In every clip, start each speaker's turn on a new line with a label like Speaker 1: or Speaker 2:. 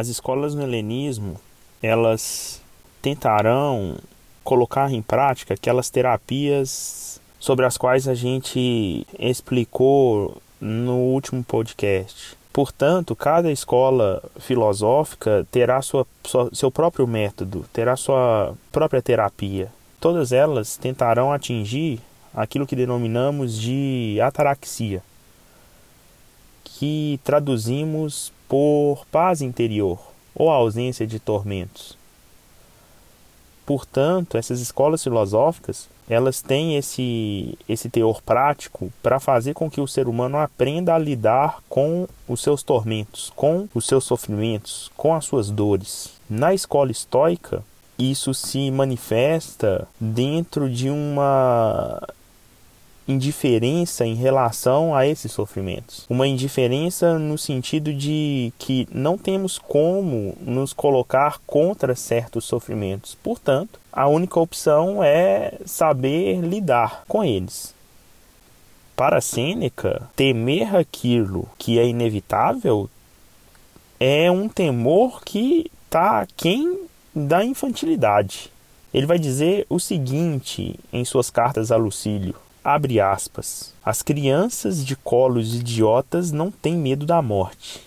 Speaker 1: as escolas no helenismo, elas tentarão colocar em prática aquelas terapias sobre as quais a gente explicou no último podcast. Portanto, cada escola filosófica terá sua, sua, seu próprio método, terá sua própria terapia. Todas elas tentarão atingir aquilo que denominamos de ataraxia, que traduzimos por paz interior ou ausência de tormentos. Portanto, essas escolas filosóficas, elas têm esse, esse teor prático para fazer com que o ser humano aprenda a lidar com os seus tormentos, com os seus sofrimentos, com as suas dores. Na escola estoica, isso se manifesta dentro de uma indiferença em relação a esses sofrimentos. Uma indiferença no sentido de que não temos como nos colocar contra certos sofrimentos. Portanto, a única opção é saber lidar com eles. Para Sêneca, temer aquilo que é inevitável é um temor que está aquém da infantilidade. Ele vai dizer o seguinte em suas cartas a Lucílio: Abre aspas. As crianças de colos idiotas não têm medo da morte.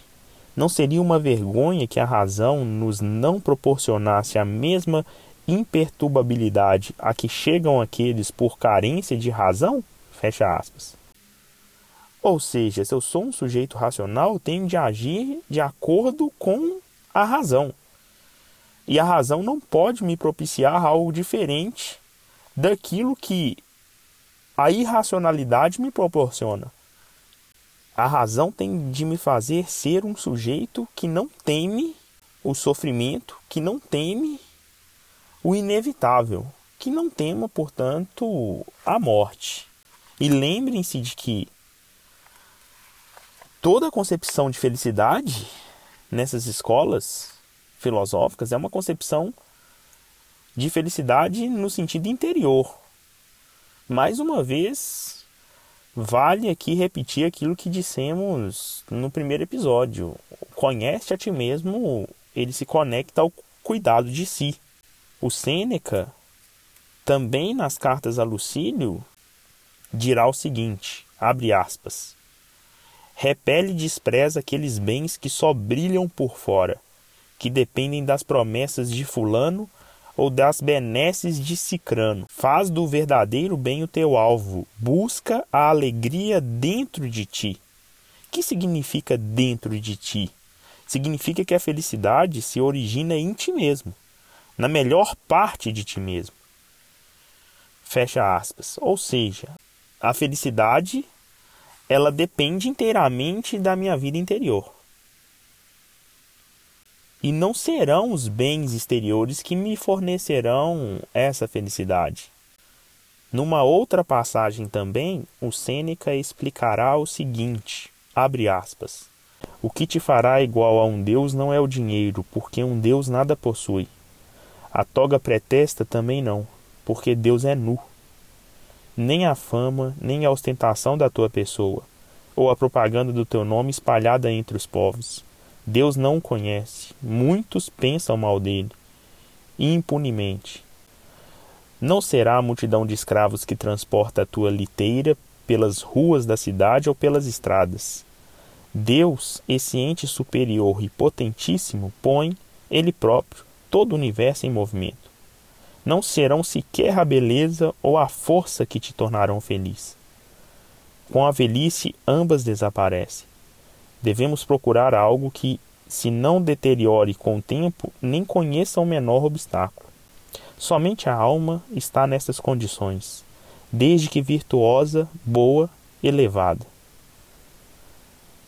Speaker 1: Não seria uma vergonha que a razão nos não proporcionasse a mesma imperturbabilidade a que chegam aqueles por carência de razão? Fecha aspas. Ou seja, se eu sou um sujeito racional, tenho de agir de acordo com a razão. E a razão não pode me propiciar algo diferente daquilo que a irracionalidade me proporciona. A razão tem de me fazer ser um sujeito que não teme o sofrimento, que não teme o inevitável, que não tema, portanto, a morte. E lembrem-se de que toda a concepção de felicidade nessas escolas filosóficas é uma concepção de felicidade no sentido interior, mais uma vez, vale aqui repetir aquilo que dissemos no primeiro episódio. Conhece a ti mesmo, ele se conecta ao cuidado de si. O Sêneca, também nas cartas a Lucílio, dirá o seguinte: abre aspas. Repele e despreza aqueles bens que só brilham por fora, que dependem das promessas de Fulano ou das benesses de Cicrano. Faz do verdadeiro bem o teu alvo. Busca a alegria dentro de ti. O que significa dentro de ti? Significa que a felicidade se origina em ti mesmo, na melhor parte de ti mesmo. Fecha aspas. Ou seja, a felicidade ela depende inteiramente da minha vida interior e não serão os bens exteriores que me fornecerão essa felicidade. Numa outra passagem também, o Sêneca explicará o seguinte: abre aspas. O que te fará igual a um Deus não é o dinheiro, porque um Deus nada possui. A toga pretesta também não, porque Deus é nu. Nem a fama, nem a ostentação da tua pessoa, ou a propaganda do teu nome espalhada entre os povos. Deus não o conhece. Muitos pensam mal dele, impunemente. Não será a multidão de escravos que transporta a tua liteira pelas ruas da cidade ou pelas estradas. Deus, esse ente superior e potentíssimo, põe, ele próprio, todo o universo em movimento. Não serão sequer a beleza ou a força que te tornarão feliz. Com a velhice, ambas desaparecem devemos procurar algo que, se não deteriore com o tempo, nem conheça o menor obstáculo. Somente a alma está nessas condições, desde que virtuosa, boa, elevada.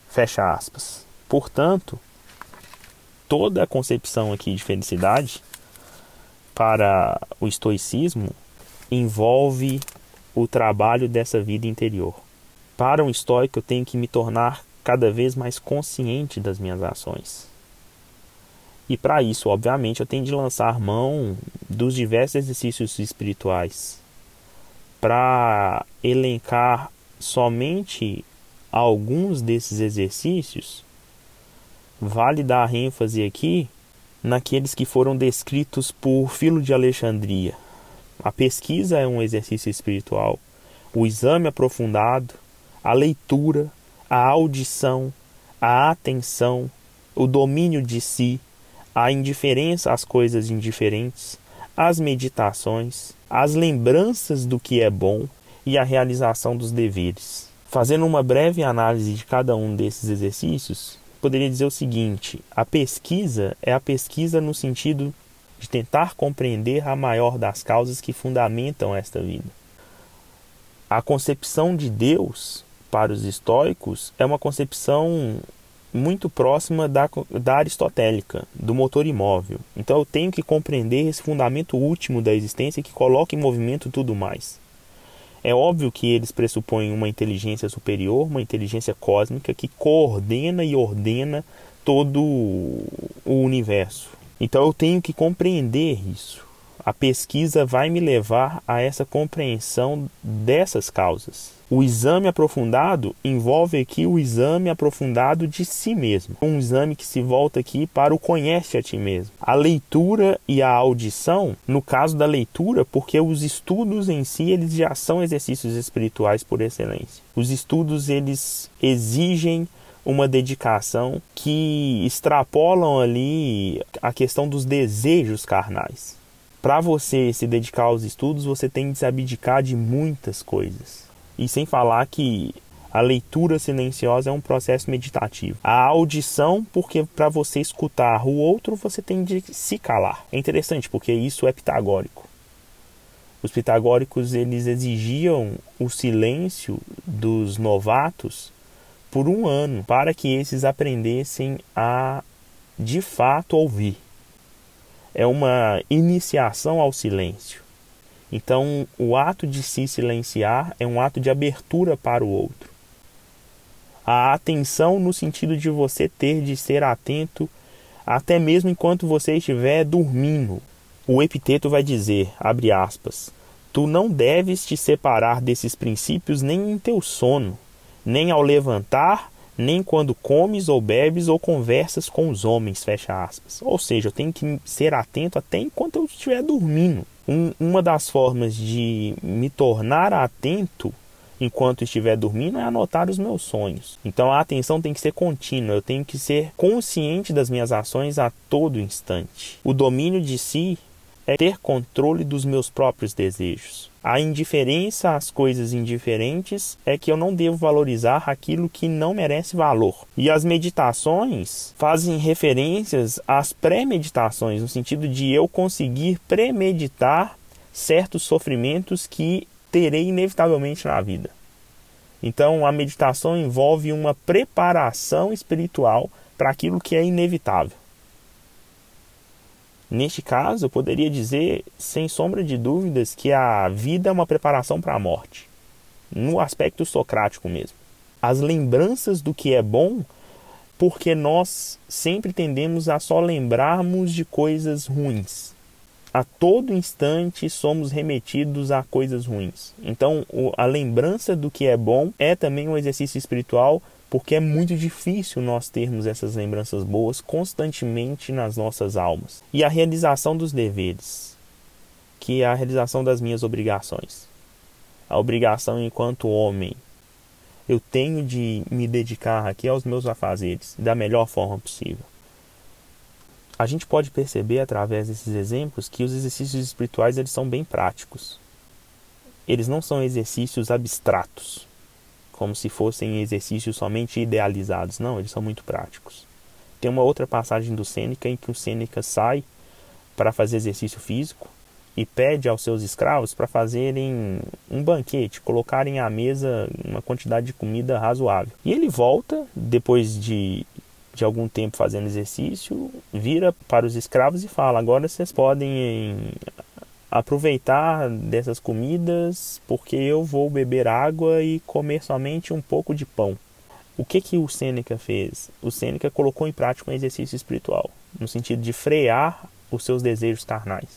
Speaker 1: Fecha aspas. Portanto, toda a concepção aqui de felicidade para o estoicismo envolve o trabalho dessa vida interior. Para um estoico, eu tenho que me tornar cada vez mais consciente das minhas ações. E para isso, obviamente, eu tenho de lançar mão dos diversos exercícios espirituais. Para elencar somente alguns desses exercícios, vale dar ênfase aqui naqueles que foram descritos por Filo de Alexandria. A pesquisa é um exercício espiritual, o exame aprofundado, a leitura, a audição, a atenção, o domínio de si, a indiferença às coisas indiferentes, as meditações, as lembranças do que é bom e a realização dos deveres. Fazendo uma breve análise de cada um desses exercícios, poderia dizer o seguinte: a pesquisa é a pesquisa no sentido de tentar compreender a maior das causas que fundamentam esta vida. A concepção de Deus para os estoicos é uma concepção muito próxima da, da aristotélica, do motor imóvel. Então eu tenho que compreender esse fundamento último da existência que coloca em movimento tudo mais. É óbvio que eles pressupõem uma inteligência superior, uma inteligência cósmica que coordena e ordena todo o universo. Então eu tenho que compreender isso. A pesquisa vai me levar a essa compreensão dessas causas. O exame aprofundado envolve aqui o exame aprofundado de si mesmo, um exame que se volta aqui para o conhece a ti mesmo. A leitura e a audição, no caso da leitura, porque os estudos em si eles já são exercícios espirituais por excelência. Os estudos eles exigem uma dedicação que extrapolam ali a questão dos desejos carnais. Para você se dedicar aos estudos, você tem de se abdicar de muitas coisas. E sem falar que a leitura silenciosa é um processo meditativo. A audição, porque para você escutar o outro, você tem de se calar. É interessante, porque isso é pitagórico. Os pitagóricos eles exigiam o silêncio dos novatos por um ano para que esses aprendessem a de fato ouvir. É uma iniciação ao silêncio. Então, o ato de se silenciar é um ato de abertura para o outro. A atenção no sentido de você ter de ser atento até mesmo enquanto você estiver dormindo. O epiteto vai dizer, abre aspas, tu não deves te separar desses princípios nem em teu sono, nem ao levantar, nem quando comes ou bebes ou conversas com os homens, fecha aspas. Ou seja, eu tenho que ser atento até enquanto eu estiver dormindo. Um, uma das formas de me tornar atento enquanto estiver dormindo é anotar os meus sonhos. Então a atenção tem que ser contínua, eu tenho que ser consciente das minhas ações a todo instante. O domínio de si é ter controle dos meus próprios desejos. A indiferença às coisas indiferentes é que eu não devo valorizar aquilo que não merece valor. E as meditações fazem referências às pré-meditações, no sentido de eu conseguir premeditar certos sofrimentos que terei inevitavelmente na vida. Então, a meditação envolve uma preparação espiritual para aquilo que é inevitável. Neste caso, eu poderia dizer, sem sombra de dúvidas, que a vida é uma preparação para a morte, no aspecto socrático mesmo. As lembranças do que é bom, porque nós sempre tendemos a só lembrarmos de coisas ruins. A todo instante somos remetidos a coisas ruins. Então, a lembrança do que é bom é também um exercício espiritual porque é muito difícil nós termos essas lembranças boas constantemente nas nossas almas. E a realização dos deveres, que é a realização das minhas obrigações. A obrigação enquanto homem. Eu tenho de me dedicar aqui aos meus afazeres da melhor forma possível. A gente pode perceber através desses exemplos que os exercícios espirituais eles são bem práticos. Eles não são exercícios abstratos como se fossem exercícios somente idealizados. Não, eles são muito práticos. Tem uma outra passagem do Sêneca em que o Sêneca sai para fazer exercício físico e pede aos seus escravos para fazerem um banquete, colocarem à mesa uma quantidade de comida razoável. E ele volta, depois de, de algum tempo fazendo exercício, vira para os escravos e fala: agora vocês podem aproveitar dessas comidas porque eu vou beber água e comer somente um pouco de pão. O que que o Sêneca fez? O Sêneca colocou em prática um exercício espiritual, no sentido de frear os seus desejos carnais.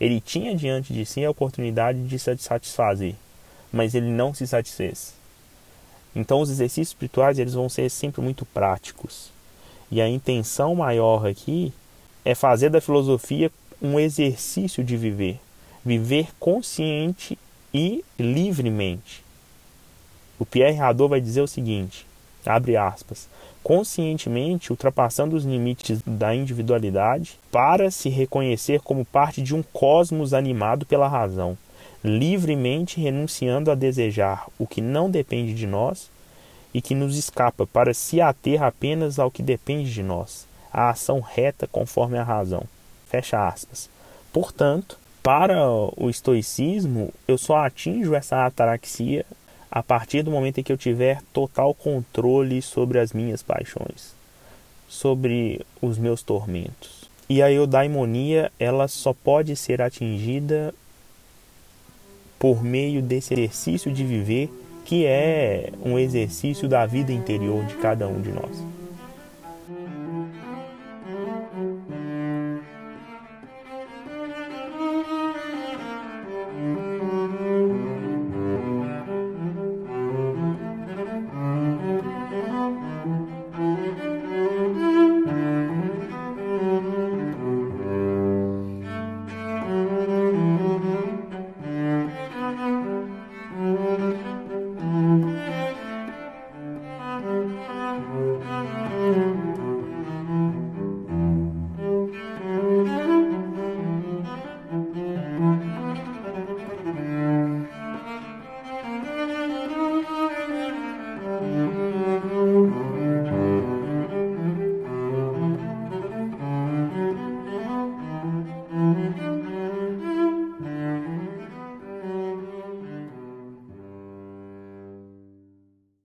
Speaker 1: Ele tinha diante de si a oportunidade de se satisfazer, mas ele não se satisfez. Então os exercícios espirituais eles vão ser sempre muito práticos. E a intenção maior aqui é fazer da filosofia um exercício de viver, viver consciente e livremente. O Pierre Hadot vai dizer o seguinte: abre aspas, conscientemente ultrapassando os limites da individualidade para se reconhecer como parte de um cosmos animado pela razão, livremente renunciando a desejar o que não depende de nós e que nos escapa para se ater apenas ao que depende de nós, a ação reta conforme a razão. Fecha aspas. Portanto, para o estoicismo, eu só atinjo essa ataraxia a partir do momento em que eu tiver total controle sobre as minhas paixões, sobre os meus tormentos. E a eudaimonia, ela só pode ser atingida por meio desse exercício de viver, que é um exercício da vida interior de cada um de nós.